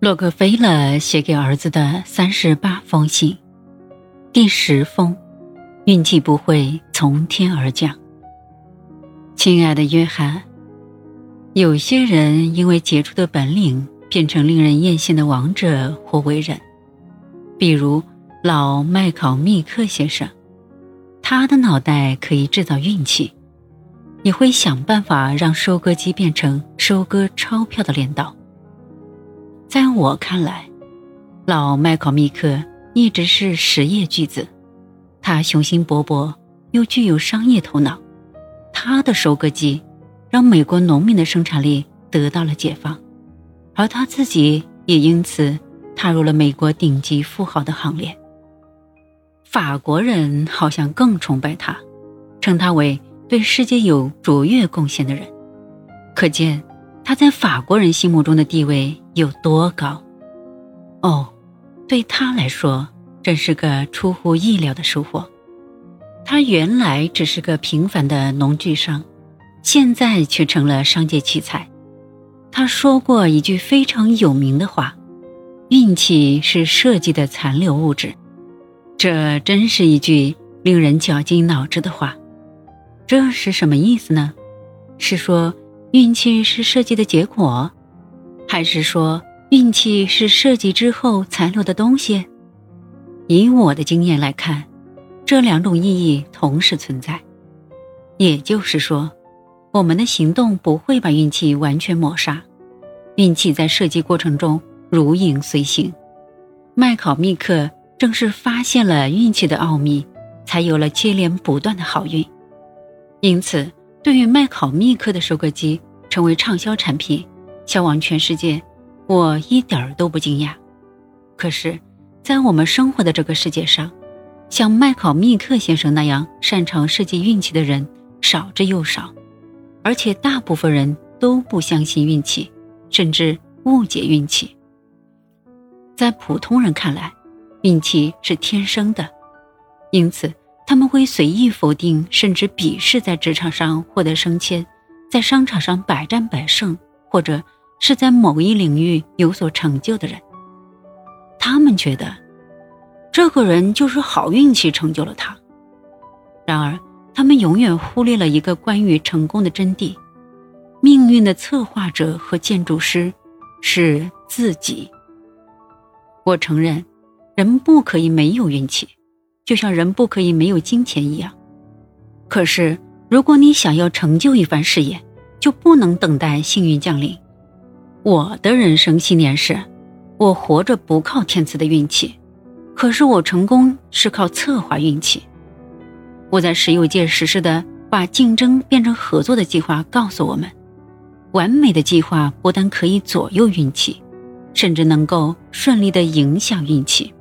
洛克菲勒写给儿子的三十八封信，第十封：运气不会从天而降。亲爱的约翰，有些人因为杰出的本领变成令人艳羡的王者或伟人，比如老麦考密克先生，他的脑袋可以制造运气，也会想办法让收割机变成收割钞票的镰刀。我看来，老麦考密克一直是实业巨子。他雄心勃勃，又具有商业头脑。他的收割机让美国农民的生产力得到了解放，而他自己也因此踏入了美国顶级富豪的行列。法国人好像更崇拜他，称他为对世界有卓越贡献的人。可见。他在法国人心目中的地位有多高？哦，对他来说，真是个出乎意料的收获。他原来只是个平凡的农具商，现在却成了商界奇才。他说过一句非常有名的话：“运气是设计的残留物质。”这真是一句令人绞尽脑汁的话。这是什么意思呢？是说？运气是设计的结果，还是说运气是设计之后残留的东西？以我的经验来看，这两种意义同时存在。也就是说，我们的行动不会把运气完全抹杀，运气在设计过程中如影随形。麦考密克正是发现了运气的奥秘，才有了接连不断的好运。因此。对于麦考密克的收割机成为畅销产品，销往全世界，我一点儿都不惊讶。可是，在我们生活的这个世界上，像麦考密克先生那样擅长设计运气的人少之又少，而且大部分人都不相信运气，甚至误解运气。在普通人看来，运气是天生的，因此。他们会随意否定，甚至鄙视在职场上获得升迁，在商场上百战百胜，或者是在某一领域有所成就的人。他们觉得，这个人就是好运气成就了他。然而，他们永远忽略了一个关于成功的真谛：命运的策划者和建筑师是自己。我承认，人不可以没有运气。就像人不可以没有金钱一样，可是如果你想要成就一番事业，就不能等待幸运降临。我的人生信念是：我活着不靠天赐的运气，可是我成功是靠策划运气。我在石油界实施的把竞争变成合作的计划告诉我们，完美的计划不但可以左右运气，甚至能够顺利的影响运气。